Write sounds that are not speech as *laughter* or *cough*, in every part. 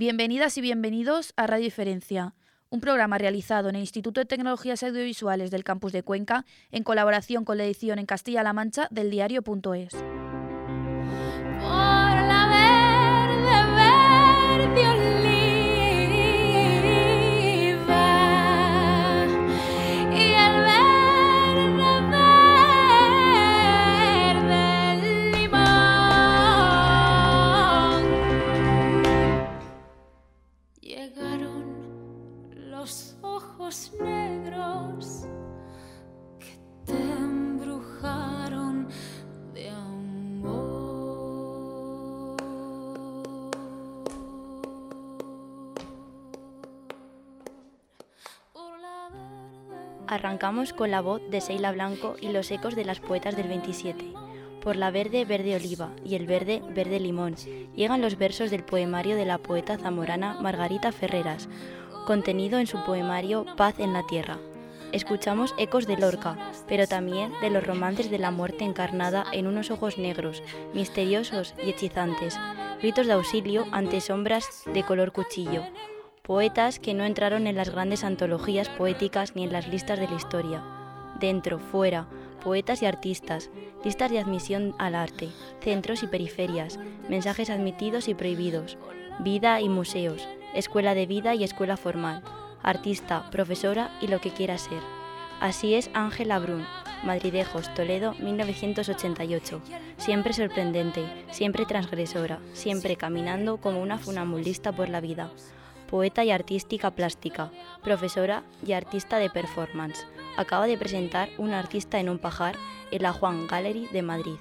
Bienvenidas y bienvenidos a Radio Diferencia, un programa realizado en el Instituto de Tecnologías Audiovisuales del Campus de Cuenca en colaboración con la edición en Castilla-La Mancha del diario.es. Arrancamos con la voz de Seila Blanco y los ecos de las poetas del 27. Por la verde, verde oliva y el verde, verde limón. Llegan los versos del poemario de la poeta zamorana Margarita Ferreras, contenido en su poemario Paz en la Tierra. Escuchamos ecos de Lorca, pero también de los romances de la muerte encarnada en unos ojos negros, misteriosos y hechizantes, gritos de auxilio ante sombras de color cuchillo, poetas que no entraron en las grandes antologías poéticas ni en las listas de la historia. Dentro, fuera, poetas y artistas, listas de admisión al arte, centros y periferias, mensajes admitidos y prohibidos, vida y museos, escuela de vida y escuela formal, artista, profesora y lo que quiera ser. Así es Ángela Brun, Madridejos, Toledo, 1988. Siempre sorprendente, siempre transgresora, siempre caminando como una funambulista por la vida. Poeta y artística plástica, profesora y artista de performance. Acaba de presentar Un artista en un pajar en la Juan Gallery de Madrid.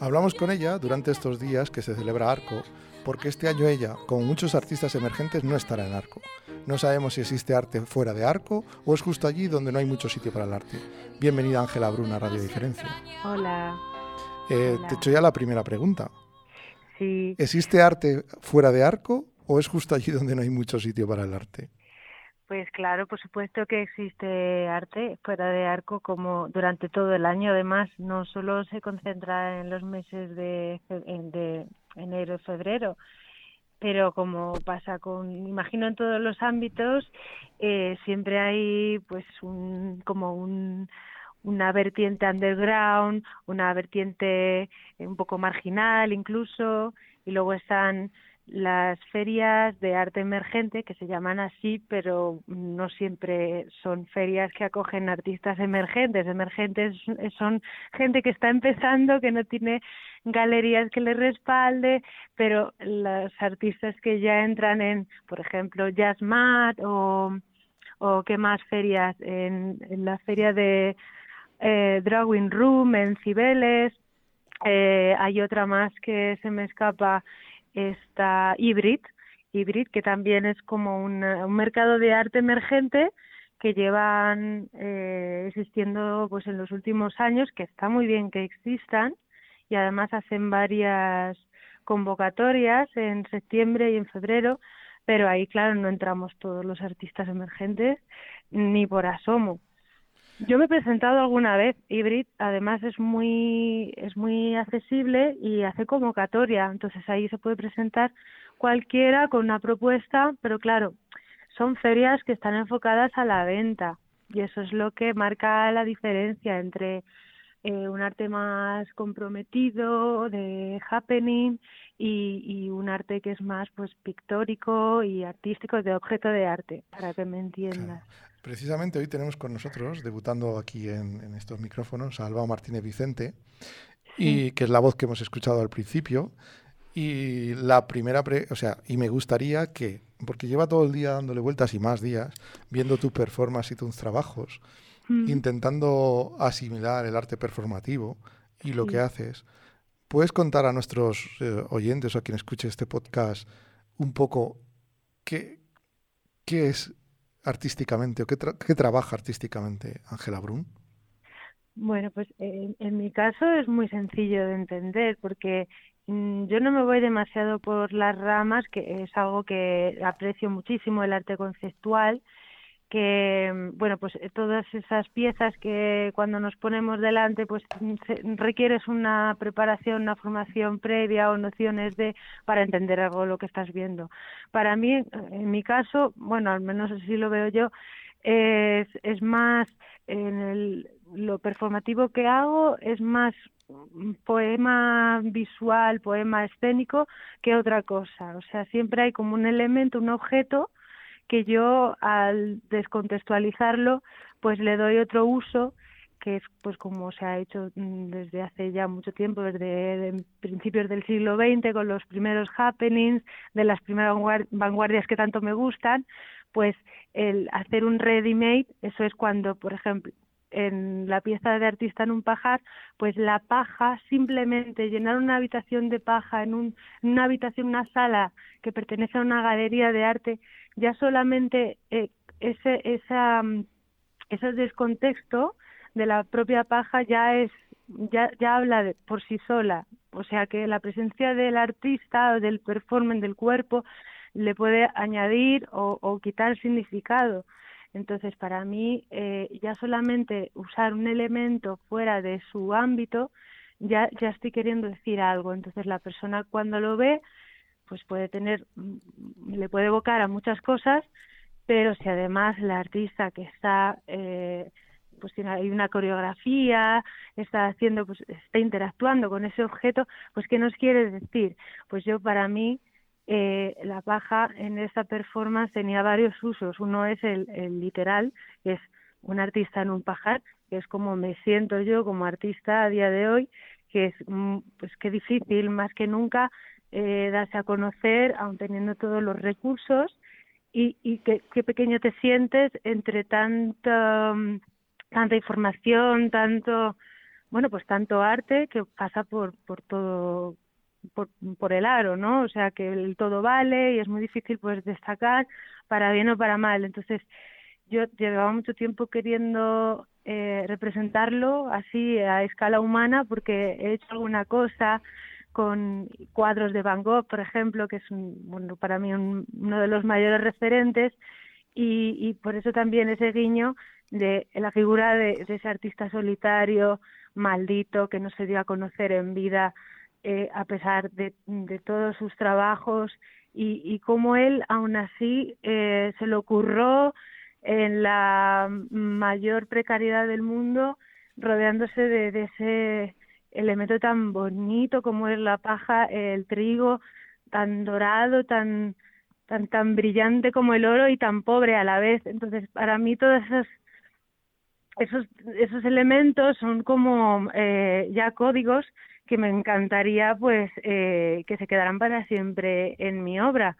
Hablamos con ella durante estos días que se celebra Arco porque este año ella, como muchos artistas emergentes, no estará en Arco. No sabemos si existe arte fuera de Arco o es justo allí donde no hay mucho sitio para el arte. Bienvenida Ángela Bruna Radio Diferencia. Hola. Eh, Te he hecho ya la primera pregunta. Sí. ¿Existe arte fuera de Arco o es justo allí donde no hay mucho sitio para el arte? Pues claro, por supuesto que existe arte fuera de arco como durante todo el año. Además, no solo se concentra en los meses de, enero y febrero, pero como pasa con, imagino en todos los ámbitos, eh, siempre hay pues un, como un, una vertiente underground, una vertiente un poco marginal incluso, y luego están las ferias de arte emergente, que se llaman así, pero no siempre son ferias que acogen artistas emergentes. Emergentes son gente que está empezando, que no tiene galerías que le respalde, pero los artistas que ya entran en, por ejemplo, Jazz Mat o, o qué más ferias, en, en la feria de eh, Drawing Room en Cibeles, eh, hay otra más que se me escapa está Hybrid, Hybrid que también es como un, un mercado de arte emergente que llevan eh, existiendo pues en los últimos años, que está muy bien que existan y además hacen varias convocatorias en septiembre y en febrero, pero ahí claro no entramos todos los artistas emergentes ni por asomo. Yo me he presentado alguna vez, Hybrid, además es muy, es muy accesible y hace convocatoria, entonces ahí se puede presentar cualquiera con una propuesta, pero claro, son ferias que están enfocadas a la venta y eso es lo que marca la diferencia entre eh, un arte más comprometido, de happening, y, y, un arte que es más pues pictórico y artístico, de objeto de arte, para que me entiendas. Precisamente hoy tenemos con nosotros, debutando aquí en, estos micrófonos, a Alba Martínez Vicente, y que es la voz que hemos escuchado al principio. Y la primera, o sea, y me gustaría que, porque lleva todo el día dándole vueltas y más días, viendo tu performance y tus trabajos, mm. intentando asimilar el arte performativo y lo que haces. ¿Puedes contar a nuestros eh, oyentes o a quien escuche este podcast un poco qué, qué es artísticamente o qué, trabaja artísticamente Ángela Brun? Bueno, pues en, mi caso es muy sencillo de entender porque mm, yo no me voy demasiado por las ramas, que es algo que aprecio muchísimo el arte conceptual, que bueno pues eh, todas esas piezas que cuando nos ponemos delante pues requieres una preparación una formación previa o nociones de para entender algo lo que estás viendo para mí en mi caso bueno al menos así lo veo yo es, es más en el, lo performativo que hago es más poema visual, poema escénico que otra cosa. O sea, siempre hay como un elemento, un objeto que yo al descontextualizarlo pues le doy otro uso que es pues como se ha hecho mm, desde hace ya mucho tiempo, desde principios del siglo XX, con los primeros happenings, de las primeras vanguardias que tanto me gustan, pues el hacer un ready-made, eso es cuando, por ejemplo, en la pieza de artista en un pajar, pues la paja, simplemente llenar una habitación de paja en, un, en una habitación, una sala que pertenece a una galería de arte, ya solamente eh, ese, esa, mm, ese descontexto de la propia paja ya es ya, ya habla de, por sí sola, o sea que la presencia del artista o del performance del cuerpo le puede añadir o, o quitar significado. Entonces, para mí, eh, ya solamente usar un elemento fuera de su ámbito, ya, ya estoy queriendo decir algo. Entonces, la persona cuando lo ve, pues puede tener, mm, le puede evocar a muchas cosas, pero si además la artista que está, eh, pues tiene hay una coreografía, está haciendo, pues está interactuando con ese objeto, pues ¿qué nos quiere decir? Pues yo para mí eh, la paja en esta performance tenía varios usos. Uno es el, literal, que es un artista en un pajar, que es como me siento yo como artista a día de hoy, que es mm, pues qué difícil más que nunca eh, darse a conocer, aun teniendo todos los recursos, y, y qué, qué pequeño te sientes entre tanta, mm, tanta información, tanto, bueno, pues tanto arte que pasa por, por todo por, por el aro, ¿no? O sea, que el todo vale y es muy difícil pues destacar para bien o para mal. Entonces, yo llevaba mucho tiempo queriendo eh, representarlo así a escala humana porque he hecho alguna cosa con cuadros de Van Gogh, por ejemplo, que es un, bueno, para mí uno de los mayores referentes y, y por eso también ese guiño de la figura de, de ese artista solitario, maldito, que no se dio a conocer en vida eh, a pesar de, todos sus trabajos y, y cómo él aún así eh, se le ocurrió en la mayor precariedad del mundo rodeándose de, de, ese elemento tan bonito como es la paja, el trigo, tan dorado, tan tan tan brillante como el oro y tan pobre a la vez. Entonces, para mí todos esos esos, esos elementos son como eh, ya códigos que me encantaría pues eh, que se quedaran para siempre en mi obra.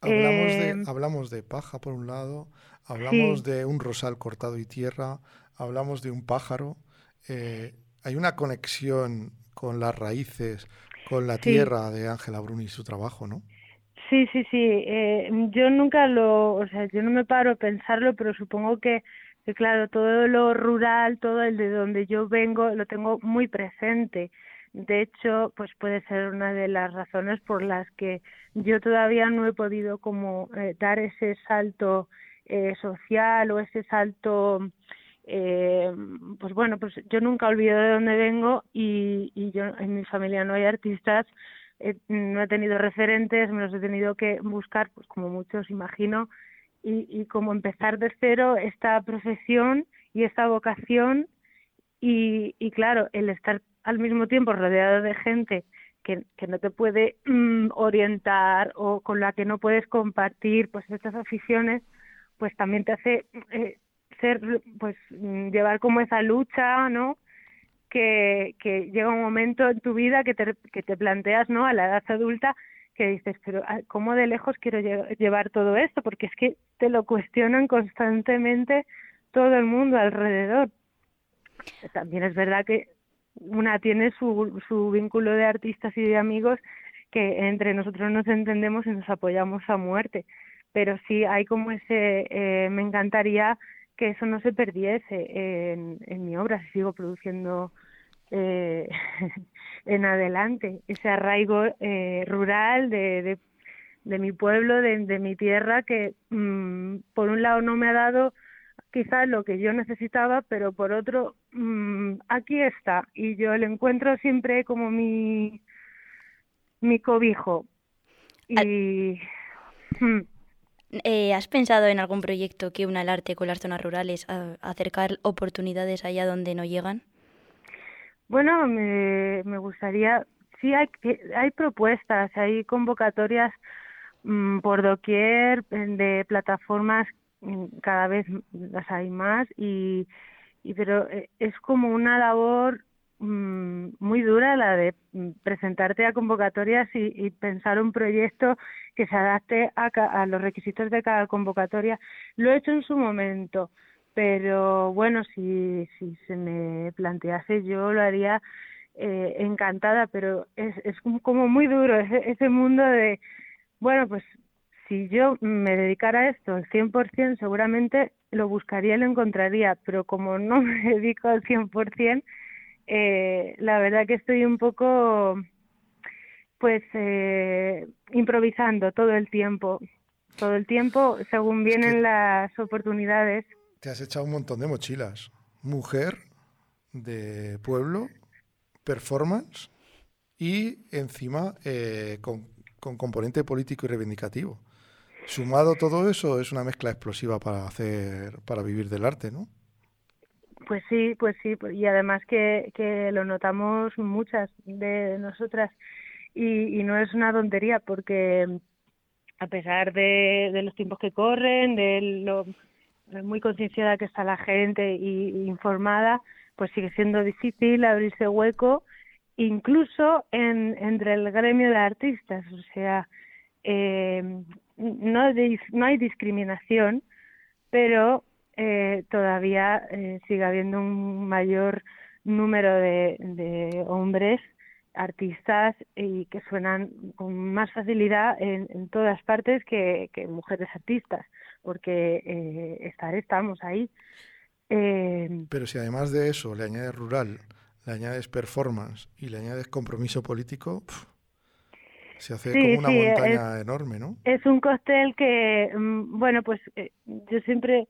Hablamos, de, eh, hablamos de paja por un lado, hablamos de un rosal cortado y tierra, hablamos de un pájaro. Eh, hay una conexión con las raíces, con la tierra de Ángela Bruni y su trabajo, ¿no? Sí, sí, sí. yo nunca lo, o sea, yo no me paro a pensarlo, pero supongo que, que, claro, todo lo rural, todo el de donde yo vengo, lo tengo muy presente. De hecho, pues puede ser una de las razones por las que yo todavía no he podido como eh, dar ese salto eh, social o ese salto eh, pues bueno, pues yo nunca olvido de dónde vengo y, y yo en mi familia no hay artistas, no he tenido referentes, me los he tenido que buscar, pues como muchos imagino, y, y como empezar de cero esta profesión y esta vocación y, y claro, el estar al mismo tiempo rodeado de gente que, que no te puede mm, orientar o con la que no puedes compartir pues estas aficiones, pues también te hace eh, ser, pues mm, llevar como esa lucha, ¿no? Que, que llega un momento en tu vida que te, que te planteas, ¿no? A la edad adulta que dices, pero ah, ¿cómo de lejos quiero llevar todo esto? Porque es que te lo cuestionan constantemente todo el mundo alrededor. También es verdad que una tiene su, su vínculo de artistas y de amigos que entre nosotros nos entendemos y nos apoyamos a muerte. Pero sí hay como ese, eh, me encantaría que eso no se perdiese en, mi obra, si sigo produciendo eh, *laughs* en adelante, ese arraigo eh, rural de, de, de mi pueblo, de, de mi tierra, que mm, por un lado no me ha dado quizás lo que yo necesitaba, pero por otro, mm, aquí está. Y yo le encuentro siempre como mi, mi cobijo. Y... Mm. Eh, ¿Has pensado en algún proyecto que una el arte con las zonas rurales, a acercar oportunidades allá donde no llegan? Bueno, me, me gustaría, sí hay, hay propuestas, hay convocatorias mm, por doquier de plataformas cada vez las hay más y, pero eh, es como una labor mm, muy dura la de presentarte a convocatorias y, y pensar un proyecto que se adapte a, a, los requisitos de cada convocatoria. Lo he hecho en su momento, pero bueno, si, si se me plantease yo lo haría eh, encantada, pero es, es como muy duro ese, ese mundo de, bueno, pues si yo me dedicara a esto al 100%, seguramente lo buscaría y lo encontraría, pero como no me *laughs* dedico al 100%, eh, la verdad que estoy un poco, pues, eh, improvisando todo el tiempo, todo el tiempo según vienen las oportunidades. Te has echado un montón de mochilas. Mujer de pueblo performance y encima eh, con, con, componente político y reivindicativo. Sumado todo eso es una mezcla explosiva para hacer, para vivir del arte, ¿no? Pues sí, pues sí, y además que, que lo notamos muchas de nosotras y, y no es una tontería porque a pesar de, de los tiempos que corren, de lo muy concienciada que está la gente y, informada, pues sigue siendo difícil abrirse hueco incluso en, entre el gremio de artistas, o sea, eh, no, hay discriminación, pero eh, todavía eh, sigue habiendo un mayor número de, hombres artistas y que suenan con más facilidad en, en todas partes que, mujeres artistas, porque eh, estar estamos ahí. Eh, Pero si además de eso le añades rural, le añades performance y le añades compromiso político, se hace sí, como una sí, montaña es, enorme, ¿no? Es un cóctel que, mm, bueno, pues eh, yo siempre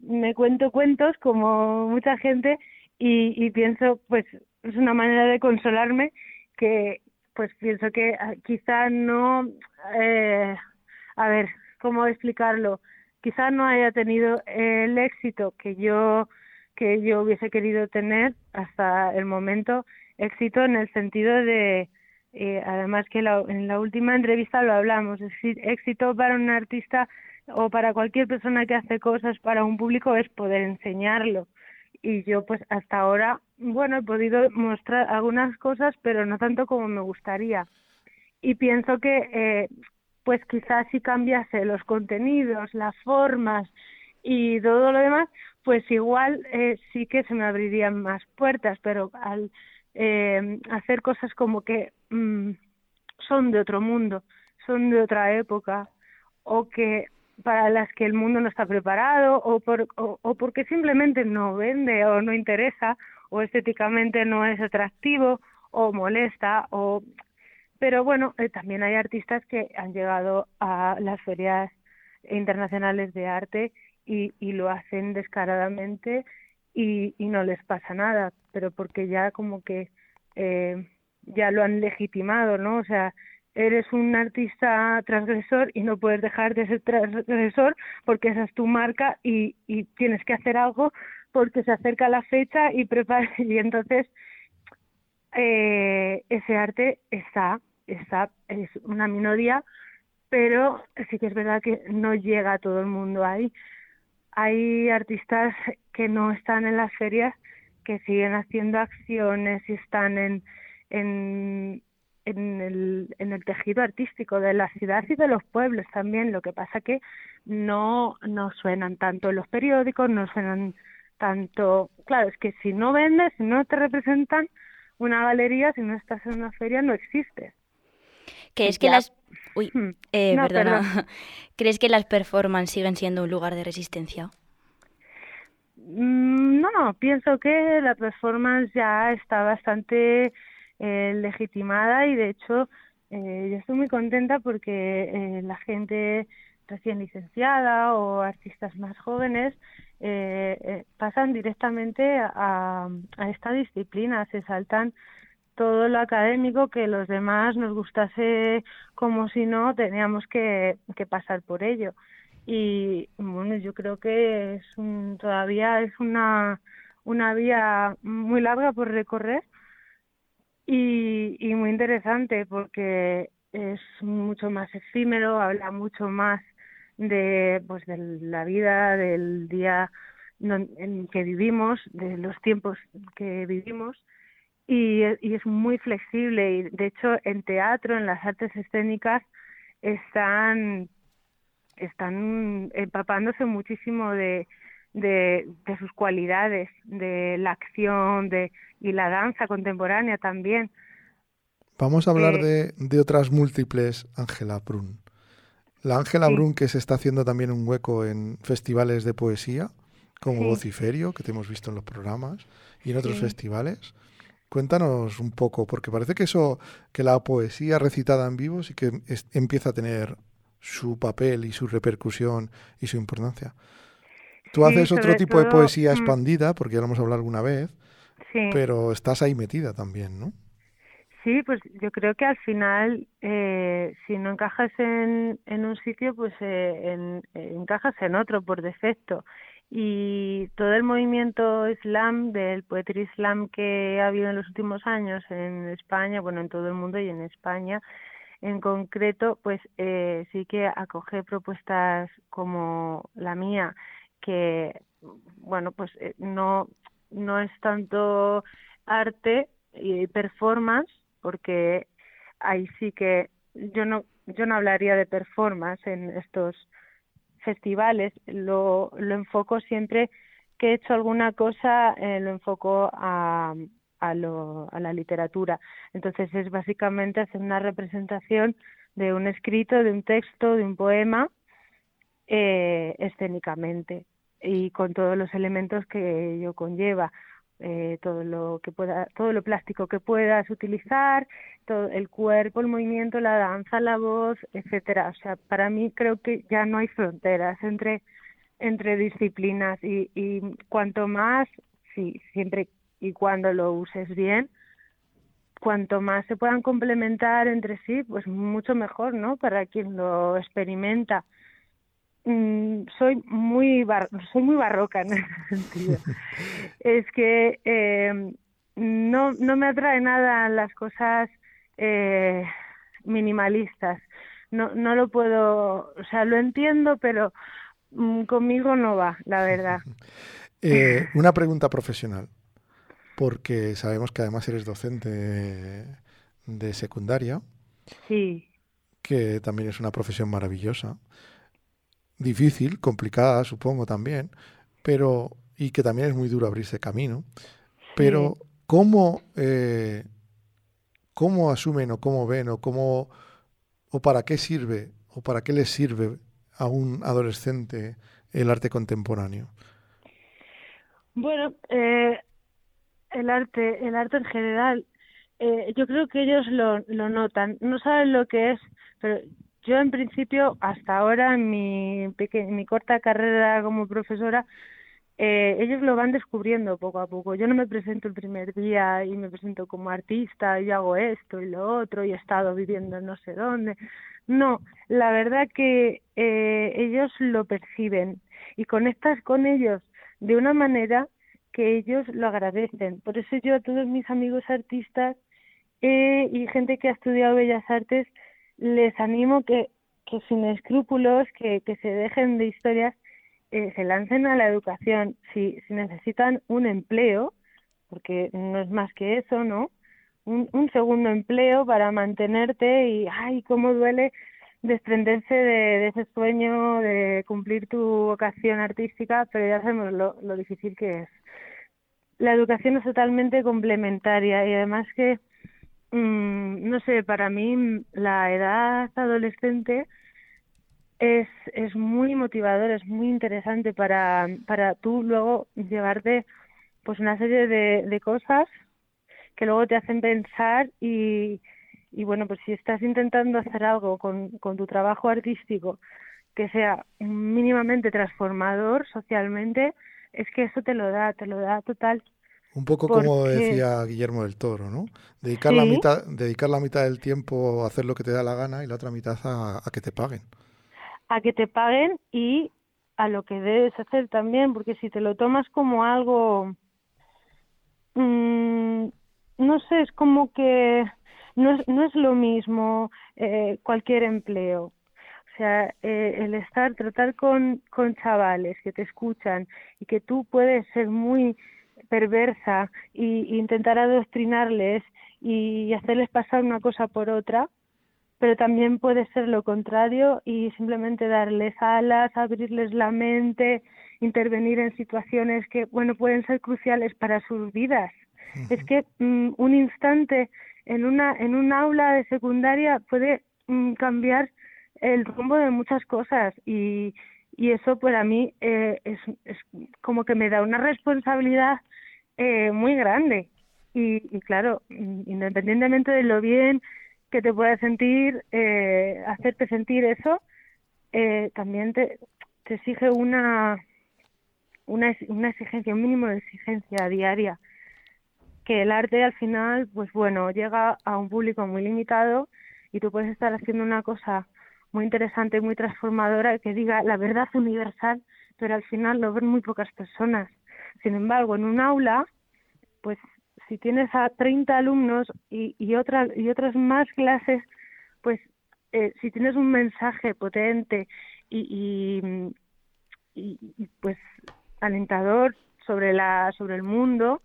me cuento cuentos como mucha gente y, y pienso, pues es una manera de consolarme que, pues pienso que ah, quizá no, eh, a ver, ¿cómo explicarlo? Quizá no haya tenido el éxito que yo que yo hubiese querido tener hasta el momento éxito en el sentido de eh, además que la, en la última entrevista lo hablamos es decir éxito para un artista o para cualquier persona que hace cosas para un público es poder enseñarlo. Y yo pues hasta ahora bueno he podido mostrar algunas cosas pero no tanto como me gustaría. Y pienso que eh, pues quizás si cambiase los contenidos, las formas y todo lo demás, pues igual eh, sí que se me abrirían más puertas, pero al eh, hacer cosas como que mmm, son de otro mundo, son de otra época, o que para las que el mundo no está preparado, o, por, o, o porque simplemente no vende o no interesa, o estéticamente no es atractivo, o molesta, o pero bueno, eh, también hay artistas que han llegado a las ferias internacionales de arte y, lo hacen descaradamente y, y no les pasa nada, pero porque ya como que eh, ya lo han legitimado, ¿no? O sea, eres un artista transgresor y no puedes dejar de ser transgresor porque esa es tu marca y, y tienes que hacer algo porque se acerca la fecha y prepara *laughs* y entonces eh, ese arte está está, es una minoría, pero sí que es verdad que no llega a todo el mundo ahí. Hay artistas que no están en las ferias, que siguen haciendo acciones y están en, en, en, el, en el tejido artístico de la ciudad y de los pueblos también. Lo que pasa que no, no suenan tanto en los periódicos, no suenan tanto. Claro, es que si no vendes, si no te representan una galería, si no estás en una feria, no existes. ¿Crees que las... Uy, hmm. eh, no, perdona. Perdón. *laughs* ¿Crees que las performances siguen siendo un lugar de resistencia? Mm, no, pienso que la performance ya está bastante eh, legitimada y de hecho Eh, yo estoy muy contenta porque eh, la gente recién licenciada o artistas más jóvenes eh, eh, pasan directamente a, esta disciplina, se saltan todo lo académico que los demás nos gustase como si no teníamos que, que pasar por ello. Y bueno yo creo que es un, todavía es una una vía muy larga por recorrer y, y muy interesante porque es mucho más efímero habla mucho más de pues de la vida del día en que vivimos de los tiempos que vivimos y, y es muy flexible y de hecho en teatro en las artes escénicas están están empapándose muchísimo de, de, de sus cualidades, de la acción de, y la danza contemporánea también. Vamos a hablar Eh, de, de otras múltiples Ángela Brun. La Ángela Sí. Brun que se está haciendo también un hueco en festivales de poesía, como Sí. Vociferio, que te hemos visto en los programas, y en otros Sí. festivales. Cuéntanos un poco, porque parece que eso, que la poesía recitada en vivo sí que es- empieza a tener su papel y su repercusión y su importancia. Tú Sí, haces otro tipo de poesía mm. expandida, porque ya lo hemos hablado alguna vez, Sí. pero estás ahí metida también, ¿no? Sí, pues yo creo que al final, eh, si no encajas en, en un sitio, pues eh, en- eh, encajas en otro por defecto. Y todo el movimiento slam, del poetry slam que ha habido en los últimos años en España, bueno, en todo el mundo y en España en concreto, pues eh, sí que acoge propuestas como la mía, que, bueno, pues eh, no, no es tanto arte y performance, porque ahí sí que yo no yo no hablaría de performance en estos festivales. Lo lo enfoco siempre que he hecho alguna cosa eh, lo enfoco a a lo a la literatura. Entonces es básicamente hacer una representación de un escrito de un texto de un poema eh, escénicamente y con todos los elementos que ello conlleva eh, todo lo que pueda todo lo plástico que puedas utilizar todo el cuerpo el movimiento la danza la voz etcétera. O sea para mí creo que ya no hay fronteras entre entre disciplinas y, y cuanto más sí siempre y cuando lo uses bien cuanto más se puedan complementar entre sí pues mucho mejor no para quien lo experimenta Mm, soy muy bar soy muy barroca en ese *laughs* sentido. Es que eh, no no me atrae nada las cosas eh, minimalistas. No no lo puedo o sea lo entiendo pero mm, conmigo no va la verdad. *laughs* Eh, una pregunta profesional, porque sabemos que además eres docente de, de secundaria, sí. Que también es una profesión maravillosa, difícil, complicada, supongo también, pero y que también es muy duro abrirse camino. Pero ¿cómo, eh, cómo asumen o cómo ven o cómo o para qué sirve o para qué les sirve a un adolescente el arte contemporáneo? Bueno, eh, el arte, el arte en general, eh, yo creo que ellos lo, lo notan, no saben lo que es, pero yo en principio, hasta ahora, en mi, en mi corta carrera como profesora, eh, ellos lo van descubriendo poco a poco. Yo no me presento el primer día y me presento como artista y hago esto y lo otro y he estado viviendo en no sé dónde. No, la verdad que eh, ellos lo perciben y conectas con ellos de una manera que ellos lo agradecen. Por eso yo a todos mis amigos artistas eh, y gente que ha estudiado Bellas Artes les animo que, que sin escrúpulos, que, que se dejen de historias, eh, se lancen a la educación. Si, si necesitan un empleo, porque no es más que eso, ¿no? Un, un segundo empleo para mantenerte y, ay, cómo duele desprenderse de, de ese sueño de cumplir tu vocación artística, pero ya sabemos lo, lo difícil que es. La educación es totalmente complementaria y además que, mm, no sé, para mí la edad adolescente es, es muy motivador, es muy interesante para, para tú luego llevarte pues una serie de, de cosas que luego te hacen pensar y, y bueno, pues si estás intentando hacer algo con, con tu trabajo artístico que sea mínimamente transformador socialmente, es que eso te lo da, te lo da total. Un poco como decía Guillermo del Toro, ¿no? Dedicar, la mitad, dedicar la mitad del tiempo a hacer lo que te da la gana y la otra mitad a, que te paguen. A que te paguen y a lo que debes hacer también, porque si te lo tomas como algo, mmm, no sé, es como que no es, no es lo mismo eh, cualquier empleo. O sea, eh, el estar, tratar con, con chavales que te escuchan y que tú puedes ser muy perversa y, intentar adoctrinarles y hacerles pasar una cosa por otra, pero también puede ser lo contrario y simplemente darles alas, abrirles la mente, intervenir en situaciones que, bueno, pueden ser cruciales para sus vidas. Es que mm, un instante en una en un aula de secundaria puede mm, cambiar el rumbo de muchas cosas y, y eso para mí eh, es, es como que me da una responsabilidad eh, muy grande. Y, claro, independientemente de lo bien que te pueda sentir, eh, hacerte sentir eso, eh, también te, te exige una, una, una exigencia, un mínimo de exigencia diaria. Que el arte al final, pues bueno, llega a un público muy limitado y tú puedes estar haciendo una cosa muy interesante, muy transformadora, que diga la verdad universal, pero al final lo ven muy pocas personas. Sin embargo, en un aula, pues si tienes a 30 alumnos y, y, otras, y otras más clases, pues eh, si tienes un mensaje potente y, y, y, pues alentador sobre la sobre el mundo,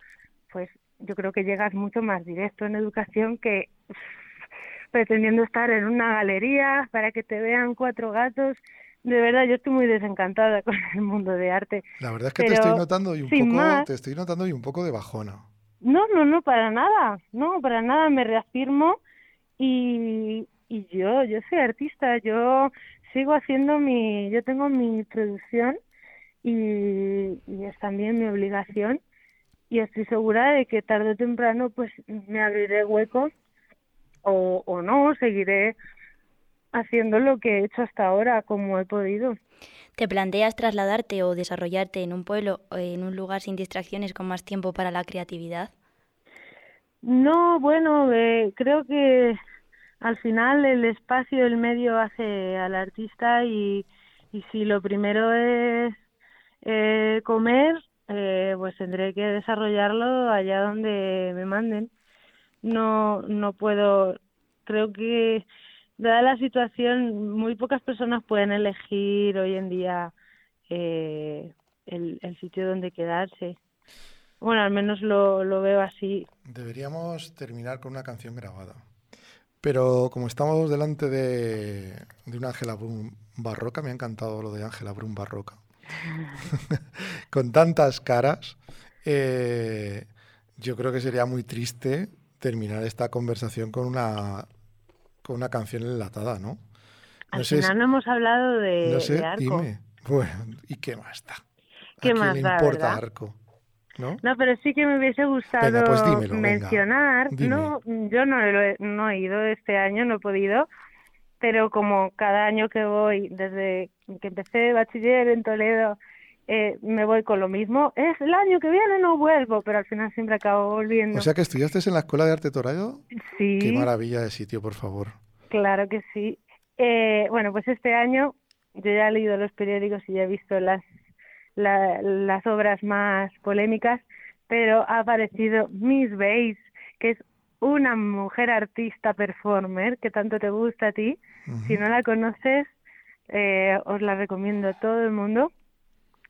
pues yo creo que llegas mucho más directo en educación que *laughs* pretendiendo estar en una galería para que te vean cuatro gatos de verdad yo estoy muy desencantada *laughs* con el mundo de arte. La verdad es que te estoy notando y un poco, te estoy notando y un poco de bajona. No, no, no, para nada, no, para nada, me reafirmo y, y yo, yo soy artista, yo sigo haciendo mi, yo tengo mi producción y, y es también mi obligación y estoy segura de que tarde o temprano pues me abriré hueco o, o no, seguiré haciendo lo que he hecho hasta ahora como he podido. ¿Te planteas trasladarte o desarrollarte en un pueblo o en un lugar sin distracciones con más tiempo para la creatividad? No, bueno, eh, creo que al final el espacio, el medio hace al artista y, y si lo primero es eh, comer, eh, pues tendré que desarrollarlo allá donde me manden. No, no puedo, creo que dada la situación, muy pocas personas pueden elegir hoy en día eh, el, el, sitio donde quedarse. Bueno, al menos lo, lo veo así. Deberíamos terminar con una canción grabada. Pero como estamos delante de, de una Ángela Brun barroca, me ha encantado lo de Ángela Brun barroca. *laughs* *laughs* con tantas caras, eh, yo creo que sería muy triste terminar esta conversación con una una canción enlatada, ¿no? Al final no hemos hablado de, no sé, Arco. Dime. Bueno, ¿y qué más da? ¿Qué más le importa Arco? ¿No? ¿no? pero sí que me hubiese gustado pues mencionar, no, yo no, he, no he ido este año, no he podido, pero como cada año que voy, desde que empecé bachiller en Toledo, eh, me voy con lo mismo. Es el año que viene no vuelvo, pero al final siempre acabo volviendo. O sea que estudiaste en la Escuela de Arte Toledo. Sí. Qué maravilla de sitio, por favor. Claro que sí. Eh, bueno, pues este año yo ya he leído los periódicos y ya he visto las, las obras más polémicas, pero ha aparecido Miss Bates, que es una mujer artista performer que tanto te gusta a ti. Si no la conoces, eh, os la recomiendo a todo el mundo.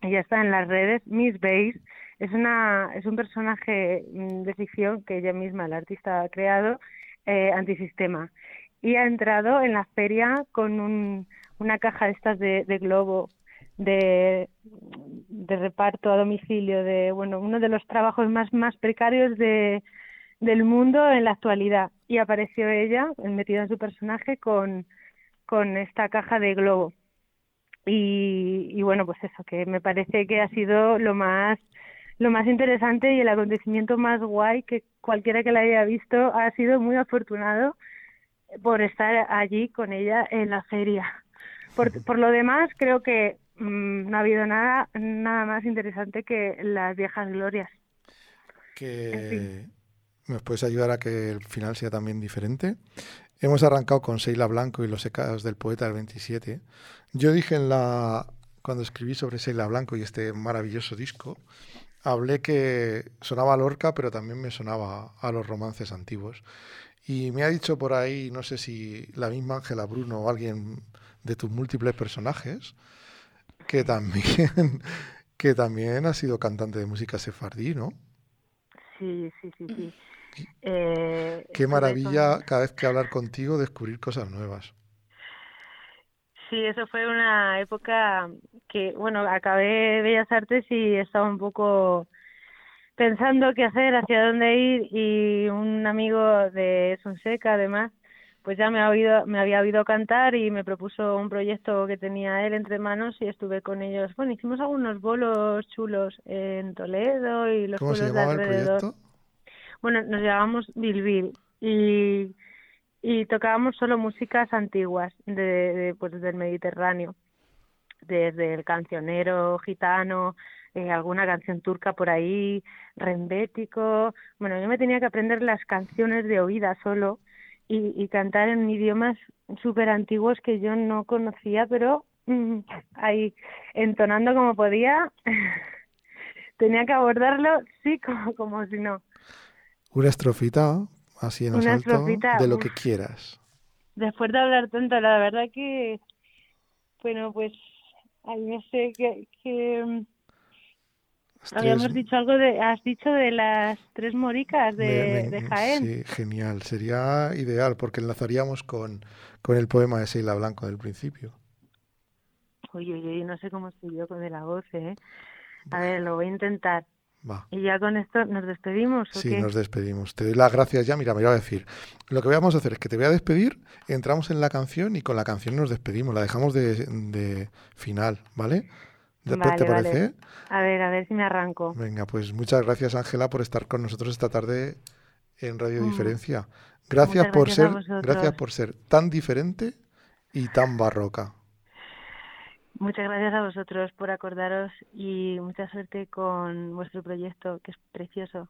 Ella está en las redes. Miss Bates es, una, es un personaje mm, de ficción que ella misma, la artista, ha creado, eh, antisistema. Y ha entrado en la feria con un, una caja de estas de, de globo de, de, reparto a domicilio de bueno uno de los trabajos más más precarios de del mundo en la actualidad. Y apareció ella metida en su personaje con con esta caja de globo y, y bueno pues eso que me parece que ha sido lo más lo más interesante y el acontecimiento más guay que cualquiera que la haya visto ha sido muy afortunado por estar allí con ella en la feria. Por, por lo demás, creo que mm, no ha habido nada, nada más interesante que las viejas glorias. Que nos puedes ayudar a que el final sea también diferente. Hemos arrancado con Seila Blanco y los secados del poeta del 27. Yo dije en la cuando escribí sobre Seila Blanco y este maravilloso disco, hablé que sonaba a Lorca, pero también me sonaba a los romances antiguos. Y me ha dicho por ahí, no sé si la misma Ángela Bruno o alguien de tus múltiples personajes, que también, *laughs* que también ha sido cantante de música sefardí, ¿no? Sí, sí, sí, sí. Eh, Qué maravilla cada vez que hablar contigo descubrir cosas nuevas. Sí, eso fue una época que, bueno, acabé Bellas Artes y estaba un poco pensando qué hacer, hacia dónde ir y un amigo de Sonseca, además, pues ya me, ha oído, me había oído cantar y me propuso un proyecto que tenía él entre manos y estuve con ellos. Bueno, hicimos algunos bolos chulos en Toledo y los ¿Cómo se llamaba de el alrededor. proyecto? Bueno, nos llamábamos Bilbil y, tocábamos solo músicas antiguas de, de, pues, del Mediterráneo, desde el cancionero gitano, eh, alguna canción turca por ahí, rembético. Bueno, yo me tenía que aprender las canciones de oída solo y, y cantar en idiomas súper antiguos que yo no conocía, pero mm, ahí entonando como podía, *laughs* tenía que abordarlo, sí, como, como si no. Una estrofita, así en Una asalto, estrofita, de lo uf. que quieras. Después de hablar tanto, la verdad que, bueno, pues, ay, no sé, que, que mm, habíamos dicho algo de, has dicho de las tres moricas de, me- me- de Jaén. Sí, genial. Sería ideal porque enlazaríamos con, con el poema de Seila Blanco del principio. Oye, oye, oye, no sé cómo estoy yo con de la voz, ¿eh? A ver, lo voy a intentar. Va. Y ya con esto nos despedimos, ¿o Sí, qué? nos despedimos. Te doy las gracias ya. Mira, me iba a decir. Lo que vamos a hacer es que te voy a despedir, entramos en la canción y con la canción nos despedimos. La dejamos de, de final, ¿vale? ¿Te, te Vale, vale. parece? A ver, a ver si me arranco. Venga, pues muchas gracias, Ángela, por estar con nosotros esta tarde en Radio Mm. Diferencia. Gracias Muchas por gracias ser, gracias por ser tan diferente y tan barroca. Muchas gracias a vosotros por acordaros y mucha suerte con vuestro proyecto, que es precioso.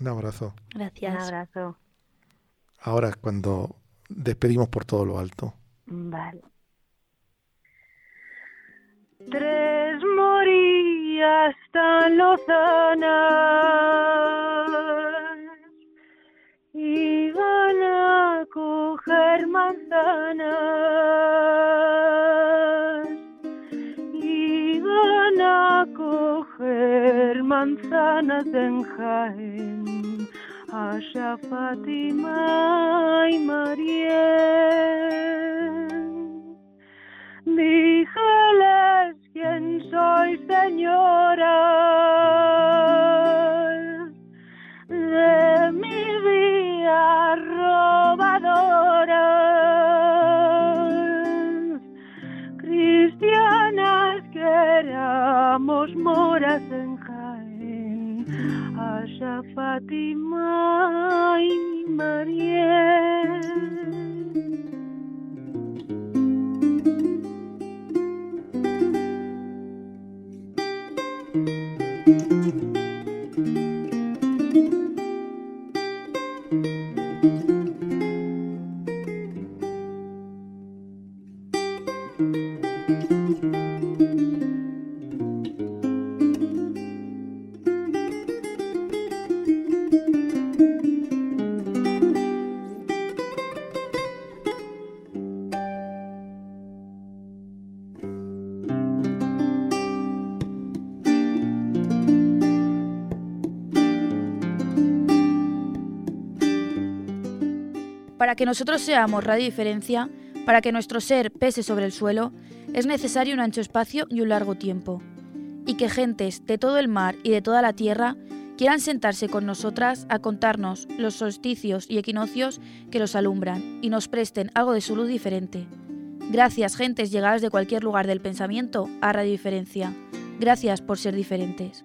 Un abrazo. Un Gracias. abrazo. Ahora cuando despedimos por todo lo alto. Vale. Tres morillas tan lozanas iban a coger manzanas, coger manzanas en Jaén. Asha Fátima y Mariel. Díjeles quién soy, señora, de mi vida cristianas que éramos Asha Fátima y Mariel. Para que nosotros seamos radio diferencia, para que nuestro ser pese sobre el suelo, es necesario un ancho espacio y un largo tiempo. Y que gentes de todo el mar y de toda la tierra quieran sentarse con nosotras a contarnos los solsticios y equinoccios que los alumbran y nos presten algo de su luz diferente. Gracias, gentes llegadas de cualquier lugar del pensamiento, a Radio Diferencia. Gracias por ser diferentes.